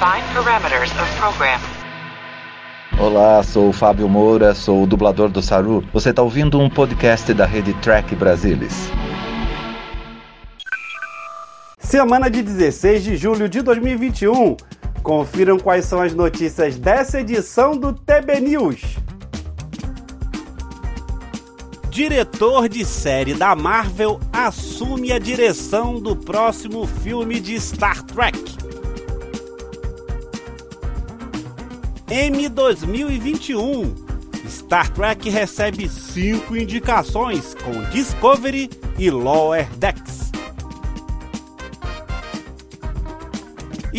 Define parameters of program. Olá, sou o Fábio Moura, sou o dublador do Saru. Você está ouvindo um podcast da rede Track Brasilis. Semana de 16 de julho de 2021. Confiram quais são as notícias dessa edição do TB News. Diretor de série da Marvel assume a direção do próximo filme de Star Trek. M 2021. Star Trek recebe cinco indicações com Discovery e Lower Decks.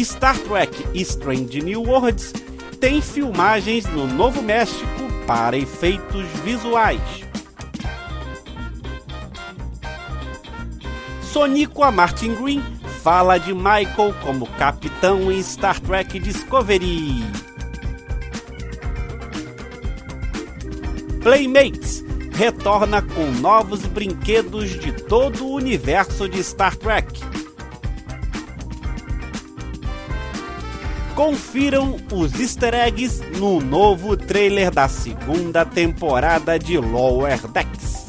Star Trek Strange New Worlds tem filmagens no Novo México para efeitos visuais. Sonico Martin Green fala de Michael como capitão em Star Trek Discovery. Playmates retorna com novos brinquedos de todo o universo de Star Trek. Confiram os easter eggs no novo trailer da segunda temporada de Lower Decks.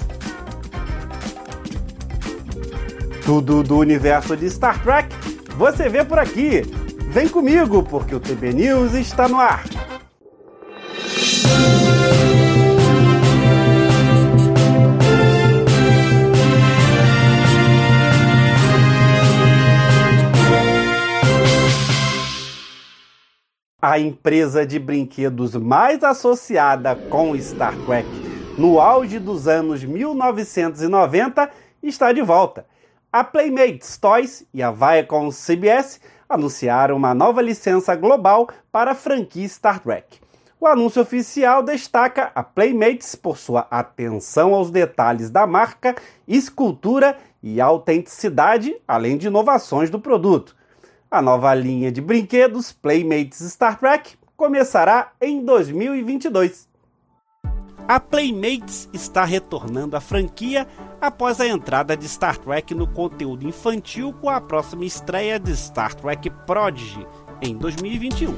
Tudo do universo de Star Trek você vê por aqui. Vem comigo, porque o TB News está no ar. A empresa de brinquedos mais associada com Star Trek no auge dos anos 1990 está de volta. A Playmates Toys e a Viacom CBS anunciaram uma nova licença global para a franquia Star Trek. O anúncio oficial destaca a Playmates por sua atenção aos detalhes da marca, escultura e autenticidade, além de inovações do produto. A nova linha de brinquedos Playmates Star Trek começará em 2022. A Playmates está retornando à franquia após a entrada de Star Trek no conteúdo infantil com a próxima estreia de Star Trek Prodigy em 2021.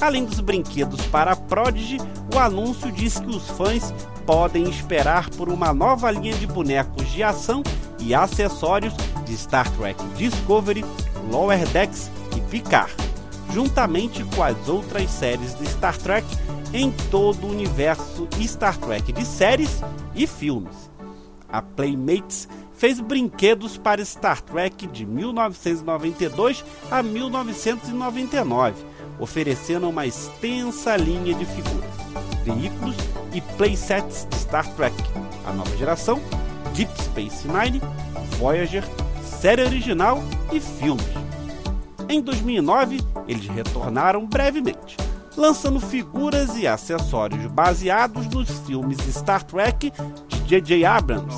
Além dos brinquedos para Prodigy, o anúncio diz que os fãs podem esperar por uma nova linha de bonecos de ação e acessórios de Star Trek Discovery Lower Decks e Picard, juntamente com as outras séries de Star Trek em todo o universo Star Trek de séries e filmes. A Playmates fez brinquedos para Star Trek de 1992 a 1999, oferecendo uma extensa linha de figuras, veículos e playsets de Star Trek, a nova geração, Deep Space Nine, Voyager série original e filmes. Em 2009, eles retornaram brevemente, lançando figuras e acessórios baseados nos filmes Star Trek de J.J. Abrams.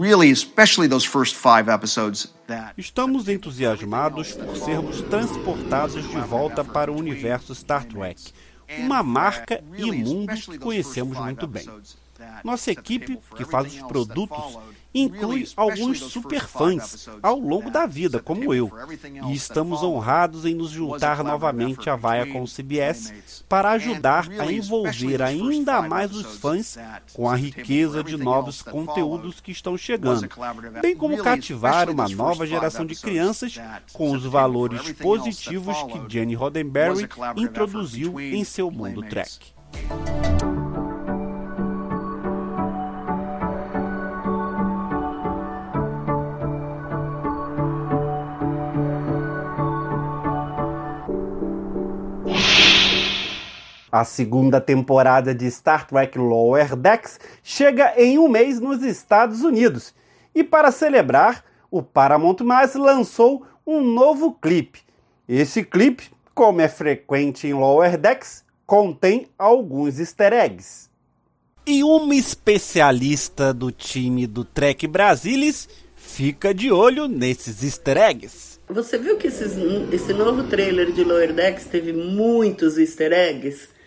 Really, especially those first five episodes Estamos entusiasmados por sermos transportados de volta para o universo Star Trek, uma marca e mundo que conhecemos muito bem. Nossa equipe, que faz os produtos, inclui alguns superfãs ao longo da vida, como eu, e estamos honrados em nos juntar novamente à Viacom CBS para ajudar a envolver ainda mais os fãs com a riqueza de novos conteúdos que estão chegando, bem como cativar uma nova geração de crianças com os valores positivos que Jenny Roddenberry introduziu em seu mundo Trek. A segunda temporada de Star Trek Lower Decks chega em um mês nos Estados Unidos. E para celebrar, o Paramount Plus lançou um novo clipe. Esse clipe, como é frequente em Lower Decks, contém alguns easter eggs. E uma especialista do time do Trek Brasilis fica de olho nesses easter eggs. Você viu que esses, esse novo trailer de Lower Decks teve muitos easter eggs?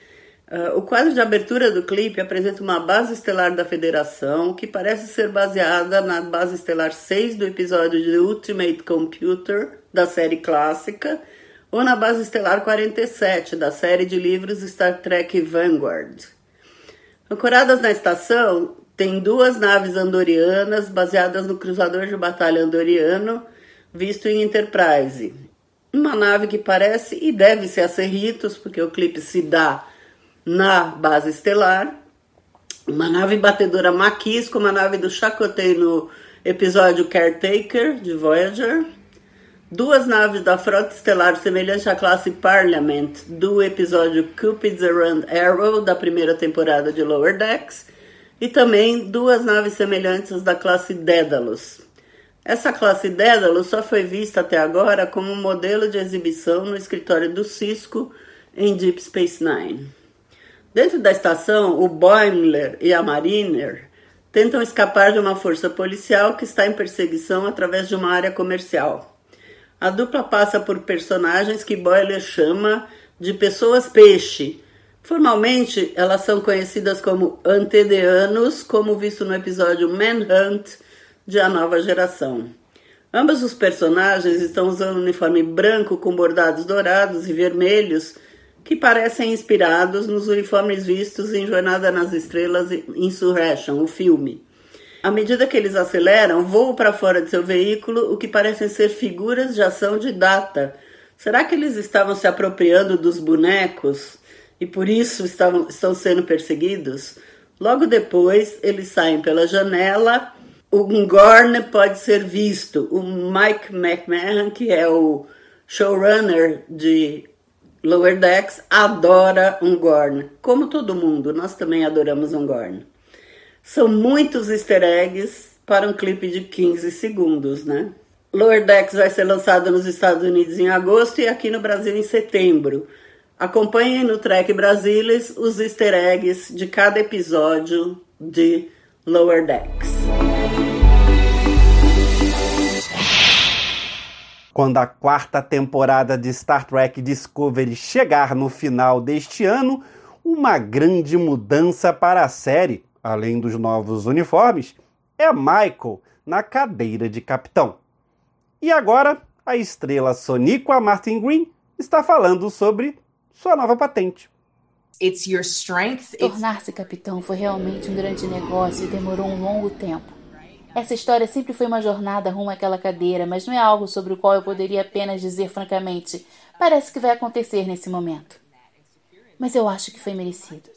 Uh, o quadro de abertura do clipe apresenta uma base estelar da Federação que parece ser baseada na base estelar 6 do episódio de Ultimate Computer da série clássica, ou na Base Estelar 47 da série de livros Star Trek Vanguard. Ancoradas na estação, tem duas naves andorianas baseadas no cruzador de batalha andoriano visto em Enterprise. Uma nave que parece e deve ser a Cerritos, porque o clipe se dá na base estelar. Uma nave batedora Maquis, como a nave do Chakotay no episódio Caretaker de Voyager. Duas naves da frota estelar semelhante à classe Parliament do episódio Cupid's Around Arrow da primeira temporada de Lower Decks. E também duas naves semelhantes da classe Daedalus. Essa classe Daedalus só foi vista até agora como um modelo de exibição no escritório do Cisco em Deep Space Nine. Dentro da estação, o Boimler e a Mariner tentam escapar de uma força policial que está em perseguição através de uma área comercial. A dupla passa por personagens que Boiler chama de pessoas peixe. Formalmente, elas são conhecidas como antedeanos, como visto no episódio Manhunt de A Nova Geração. Ambos os personagens estão usando um uniforme branco com bordados dourados e vermelhos que parecem inspirados nos uniformes vistos em Jornada nas Estrelas Insurrection, o filme. À medida que eles aceleram, voam para fora de seu veículo o que parecem ser figuras de ação de data. Será que eles estavam se apropriando dos bonecos e por isso estavam, estão sendo perseguidos? Logo depois, eles saem pela janela. Um Gorn pode ser visto. O Mike McMahon, que é o showrunner de Lower Decks adora um Gorn. Como todo mundo, nós também adoramos um Gorn. São muitos easter eggs para um clipe de 15 segundos, né? Lower Decks vai ser lançado nos Estados Unidos em agosto e aqui no Brasil em setembro. Acompanhem no Trek Brasilis os easter eggs de cada episódio de Lower Decks. Quando a quarta temporada de Star Trek Discovery chegar no final deste ano, uma grande mudança para a série, além dos novos uniformes, é Michael na cadeira de capitão. E agora, a estrela Soniqua Martin Green está falando sobre sua nova patente. Tornar-se capitão foi realmente um grande negócio e demorou um longo tempo. Essa história sempre foi uma jornada rumo àquela cadeira, mas não é algo sobre o qual eu poderia apenas dizer francamente: parece que vai acontecer nesse momento. Mas eu acho que foi merecido.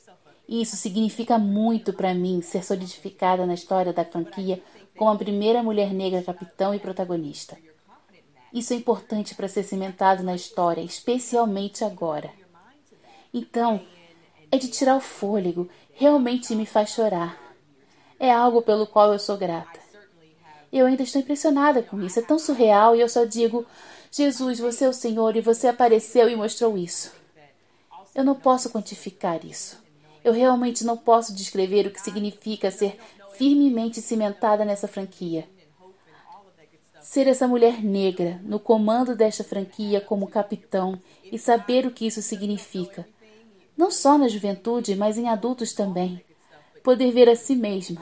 E isso significa muito para mim ser solidificada na história da franquia como a primeira mulher negra capitão e protagonista. Isso é importante para ser cimentado na história, especialmente agora. Então, é de tirar o fôlego, realmente me faz chorar. É algo pelo qual eu sou grata. Eu ainda estou impressionada com isso. É tão surreal e eu só digo: Jesus, você é o Senhor e você apareceu e mostrou isso. Eu não posso quantificar isso. Eu realmente não posso descrever o que significa ser firmemente cimentada nessa franquia. Ser essa mulher negra no comando desta franquia como capitão e saber o que isso significa, não só na juventude, mas em adultos também. Poder ver a si mesma,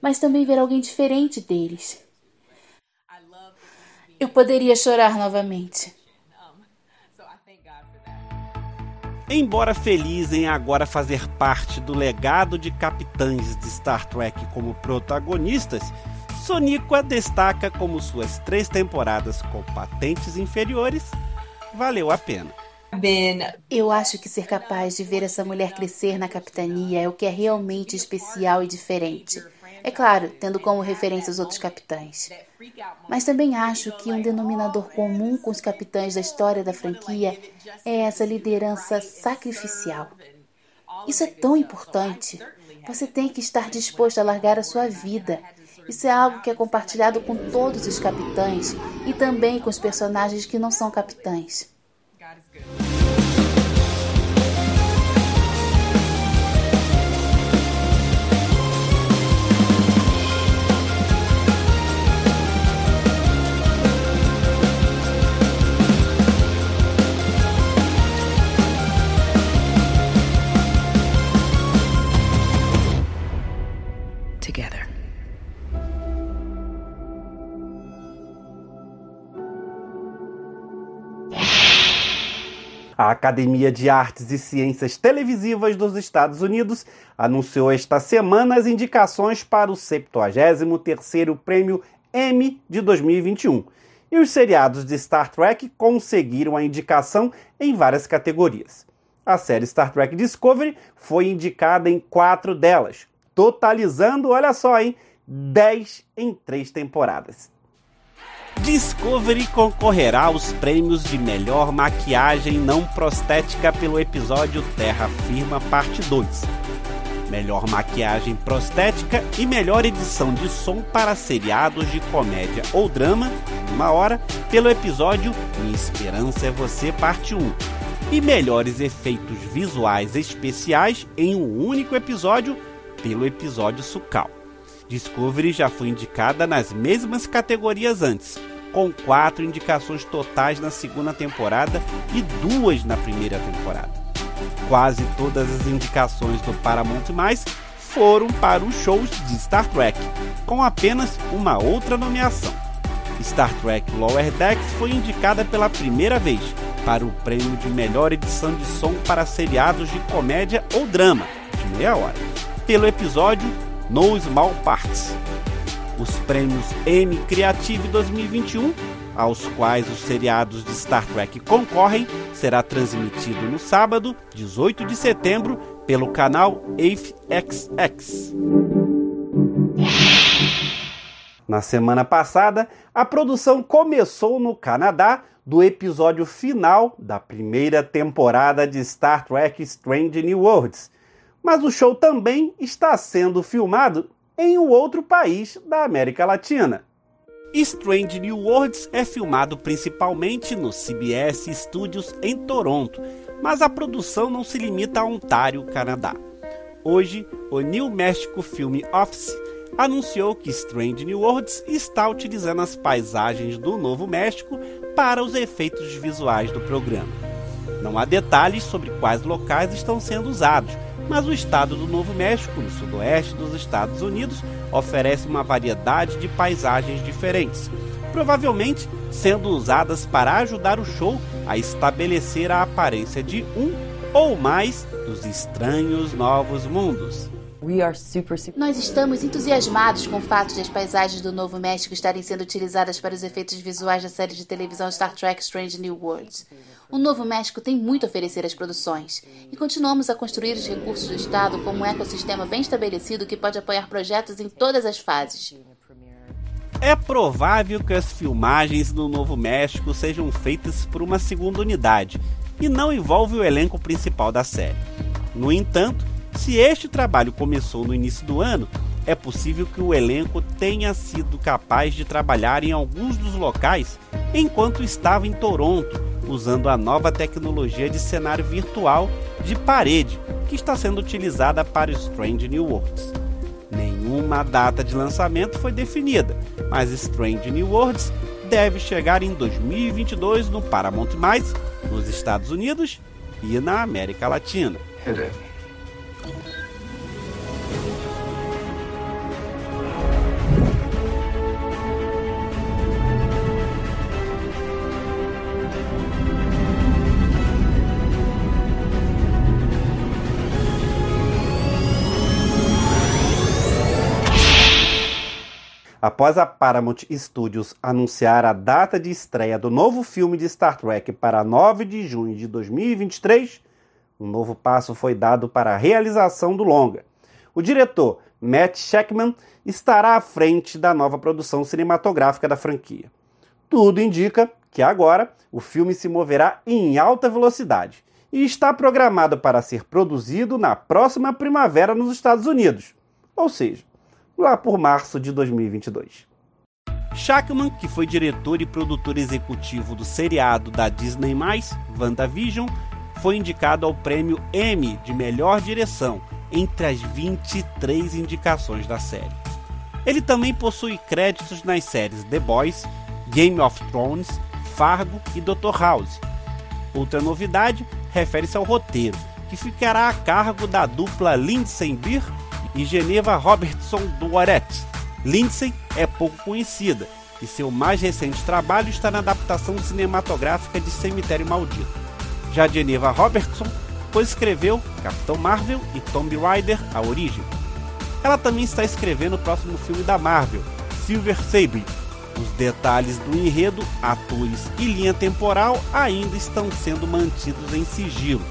mas também ver alguém diferente deles. Eu poderia chorar novamente. Embora feliz em agora fazer parte do legado de capitães de Star Trek como protagonistas, Soníqua destaca como suas três temporadas com patentes inferiores valeu a pena. Eu acho que ser capaz de ver essa mulher crescer na capitania é o que é realmente especial e diferente. É claro, tendo como referência os outros capitães. Mas também acho que um denominador comum com os capitães da história da franquia é essa liderança sacrificial. Isso é tão importante. Você tem que estar disposto a largar a sua vida. Isso é algo que é compartilhado com todos os capitães e também com os personagens que não são capitães. A Academia de Artes e Ciências Televisivas dos Estados Unidos anunciou esta semana as indicações para o 73º Prêmio Emmy de 2021. E os seriados de Star Trek conseguiram a indicação em várias categorias. A série Star Trek Discovery foi indicada em quatro delas, totalizando, olha só, hein, 10 em três temporadas. Discovery concorrerá aos prêmios de melhor maquiagem não prostética pelo episódio Terra Firma Parte 2. Melhor maquiagem prostética e melhor edição de som para seriados de comédia ou drama, uma hora, pelo episódio Minha Esperança é Você Parte 1. E melhores efeitos visuais especiais em um único episódio, pelo episódio Sucal. Discovery já foi indicada nas mesmas categorias antes, com quatro indicações totais na segunda temporada e duas na primeira temporada. Quase todas as indicações do Paramount foram para os shows de Star Trek, com apenas uma outra nomeação. Star Trek Lower Decks foi indicada pela primeira vez para o prêmio de melhor edição de som para seriados de comédia ou drama, de meia hora, pelo episódio no Small Parts. Os prêmios Emmy Creative 2021, aos quais os seriados de Star Trek concorrem, será transmitido no sábado, 18 de setembro, pelo canal AFXX. Na semana passada, a produção começou no Canadá do episódio final da primeira temporada de Star Trek Strange New Worlds, mas o show também está sendo filmado em um outro país da América Latina. Strange New Worlds é filmado principalmente no CBS Studios em Toronto, mas a produção não se limita a Ontário, Canadá. Hoje, o New Mexico Film Office anunciou que Strange New Worlds está utilizando as paisagens do Novo México para os efeitos visuais do programa. Não há detalhes sobre quais locais estão sendo usados, mas o estado do Novo México, no sudoeste dos Estados Unidos, oferece uma variedade de paisagens diferentes, provavelmente sendo usadas para ajudar o show a estabelecer a aparência de um ou mais dos estranhos novos mundos. Nós estamos entusiasmados com o fato de as paisagens do Novo México estarem sendo utilizadas para os efeitos visuais da série de televisão Star Trek Strange New Worlds. O Novo México tem muito a oferecer às produções e continuamos a construir os recursos do Estado como um ecossistema bem estabelecido que pode apoiar projetos em todas as fases. É provável que as filmagens no Novo México sejam feitas por uma segunda unidade e não envolve o elenco principal da série. No entanto, se este trabalho começou no início do ano, é possível que o elenco tenha sido capaz de trabalhar em alguns dos locais enquanto estava em Toronto, usando a nova tecnologia de cenário virtual de parede que está sendo utilizada para Strange New Worlds. Nenhuma data de lançamento foi definida, mas Strange New Worlds deve chegar em 2022 no Paramount+, nos Estados Unidos e na América Latina. Após a Paramount Studios anunciar a data de estreia do novo filme de Star Trek para 9 de junho de 2023, um novo passo foi dado para a realização do longa. O diretor Matt Shackman estará à frente da nova produção cinematográfica da franquia. Tudo indica que agora o filme se moverá em alta velocidade e está programado para ser produzido na próxima primavera nos Estados Unidos, ou seja, lá por março de 2022. Shackman, que foi diretor e produtor executivo do seriado da Disney+, WandaVision, foi indicado ao prêmio Emmy de melhor direção entre as 23 indicações da série. Ele também possui créditos nas séries The Boys, Game of Thrones, Fargo e Dr. House. Outra novidade refere-se ao roteiro, que ficará a cargo da dupla Lindsay Beer e Geneva Robertson do Waret. Lindsay é pouco conhecida e seu mais recente trabalho está na adaptação cinematográfica de Cemitério Maldito. Já Geneva Robertson escreveu Capitão Marvel e Tomb Raider A Origem. Ela também está escrevendo o próximo filme da Marvel, Silver Sable. Os detalhes do enredo, atores e linha temporal ainda estão sendo mantidos em sigilo.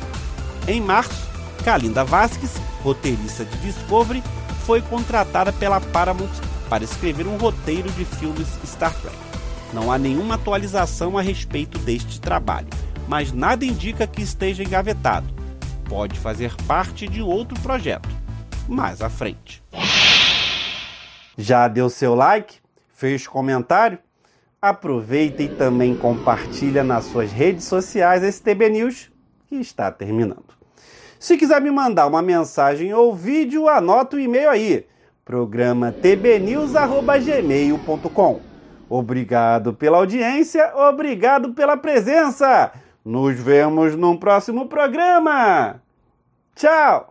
Em março, Kalinda Vasquez, roteirista de Discovery, foi contratada pela Paramount para escrever um roteiro de filmes Star Trek. Não há nenhuma atualização a respeito deste trabalho, mas nada indica que esteja engavetado. Pode fazer parte de outro projeto, mais à frente. Já deu seu like? Fez comentário? Aproveita e também compartilha nas suas redes sociais esse TB News que está terminando. Se quiser me mandar uma mensagem ou vídeo, anota o e-mail aí programa tbnews@gmail.com. Obrigado pela audiência, obrigado pela presença. Nos vemos num próximo programa. Tchau.